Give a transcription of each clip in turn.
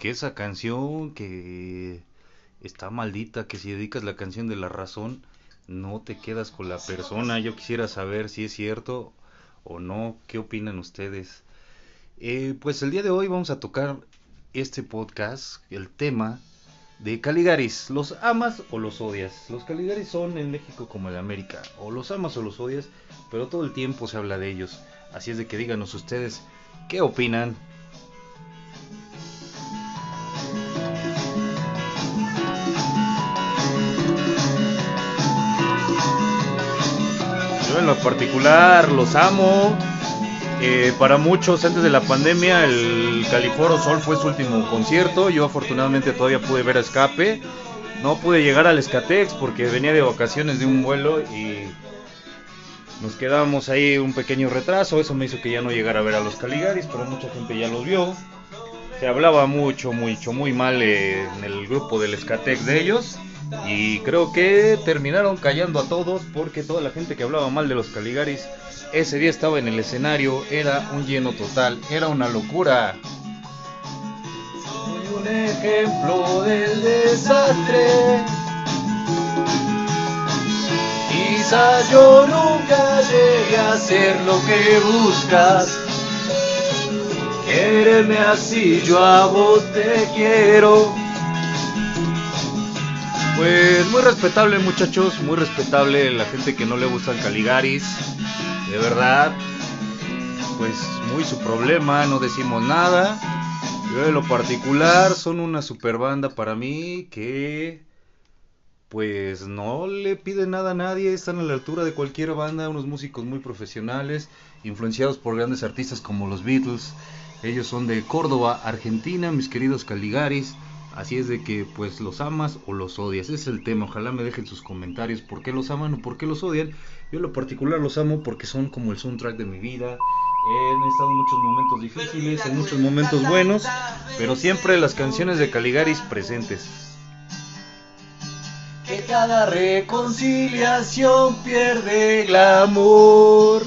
que esa canción que está maldita, que si dedicas la canción de la razón, no te quedas con la persona. Yo quisiera saber si es cierto o no. ¿Qué opinan ustedes? Eh, pues el día de hoy vamos a tocar este podcast, el tema de Caligaris. ¿Los amas o los odias? Los Caligaris son en México como en América. O los amas o los odias, pero todo el tiempo se habla de ellos. Así es de que díganos ustedes qué opinan. Yo en lo particular los amo. Eh, para muchos antes de la pandemia el Califoro Sol fue su último concierto. Yo afortunadamente todavía pude ver a Escape. No pude llegar al Escatex porque venía de vacaciones de un vuelo y nos quedamos ahí un pequeño retraso. Eso me hizo que ya no llegara a ver a los Caligaris, pero mucha gente ya los vio. Se hablaba mucho, mucho, muy mal eh, en el grupo del Escatex de ellos. Y creo que terminaron callando a todos porque toda la gente que hablaba mal de los Caligaris ese día estaba en el escenario, era un lleno total, era una locura. Soy un ejemplo del desastre. Quizás yo nunca llegue a ser lo que buscas. Quéreme así, yo a vos te quiero. Pues muy respetable muchachos, muy respetable la gente que no le gustan Caligaris. De verdad, pues muy su problema, no decimos nada. Yo de lo particular son una super banda para mí que pues no le piden nada a nadie, están a la altura de cualquier banda, unos músicos muy profesionales, influenciados por grandes artistas como los Beatles. Ellos son de Córdoba, Argentina, mis queridos Caligaris. Así es de que pues los amas o los odias. Ese es el tema. Ojalá me dejen sus comentarios por qué los aman o por qué los odian. Yo en lo particular los amo porque son como el soundtrack de mi vida. He estado en muchos momentos difíciles, en muchos momentos buenos, pero siempre las canciones de Caligaris presentes. Que cada reconciliación pierde glamour.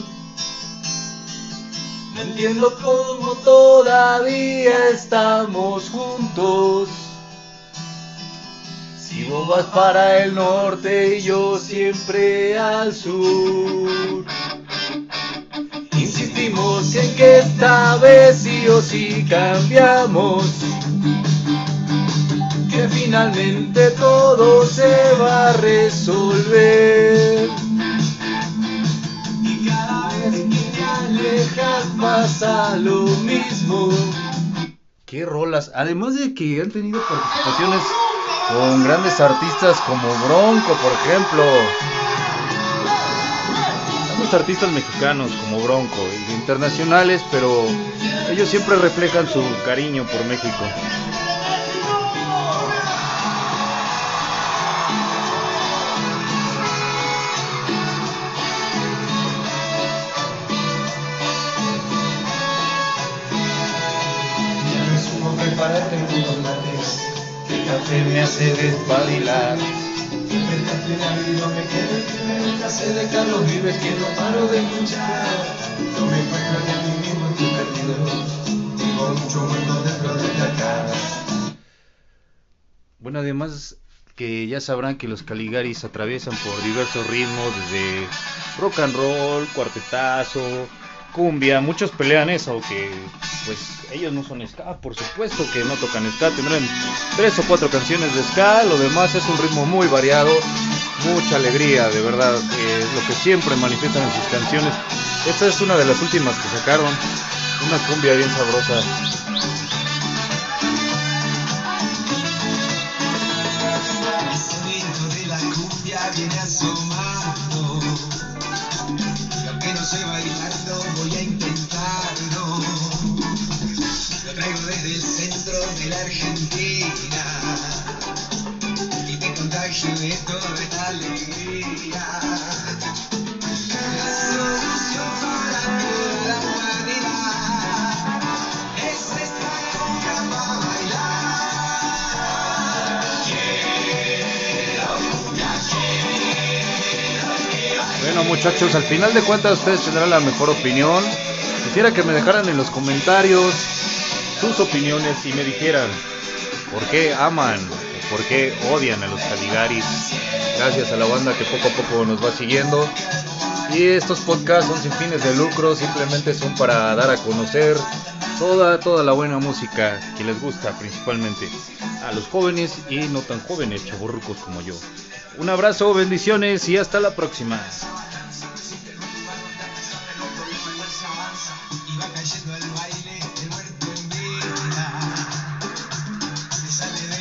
No entiendo cómo todavía estamos juntos. Si vos vas para el norte y yo siempre al sur. Insistimos en que esta vez sí o sí cambiamos. Que finalmente todo se va a resolver. Y cada vez que te alejas pasa lo mismo. Qué rolas, además de que han tenido participaciones con grandes artistas como Bronco, por ejemplo. Algunos artistas mexicanos como Bronco, y internacionales, pero ellos siempre reflejan su cariño por México. Ya café me hace despabilar. El café no me queda que me gusta sé de Carlos Vives que no paro de escuchar. No me encuentro ni a mí mismo, estoy perdido. Tengo mucho mundo dentro de la cara. Bueno, además que ya sabrán que los Caligaris atraviesan por diversos ritmos, desde rock and roll, cuartetazo, cumbia, muchos pelean eso, que pues ellos no son ska, por supuesto que no tocan ska, tendrán tres o cuatro canciones de ska, lo demás es un ritmo muy variado, mucha alegría, de verdad, eh, lo que siempre manifiestan en sus canciones. Esta es una de las últimas que sacaron, una cumbia bien sabrosa. El de la cumbia viene asomando. De la Argentina. Y te contagio de toda esta alegría. La solución para toda la humanidad es esta cumbia para bailar. Bueno muchachos, al final de cuentas ustedes tendrán la mejor opinión. Quisiera que me dejaran en los comentarios sus opiniones y me dijeran por qué aman o por qué odian a los Caligaris. Gracias a la banda que poco a poco nos va siguiendo. Y estos podcasts son sin fines de lucro, simplemente son para dar a conocer toda, toda la buena música que les gusta principalmente a los jóvenes y no tan jóvenes, chaburrucos como yo. Un abrazo, bendiciones y hasta la próxima.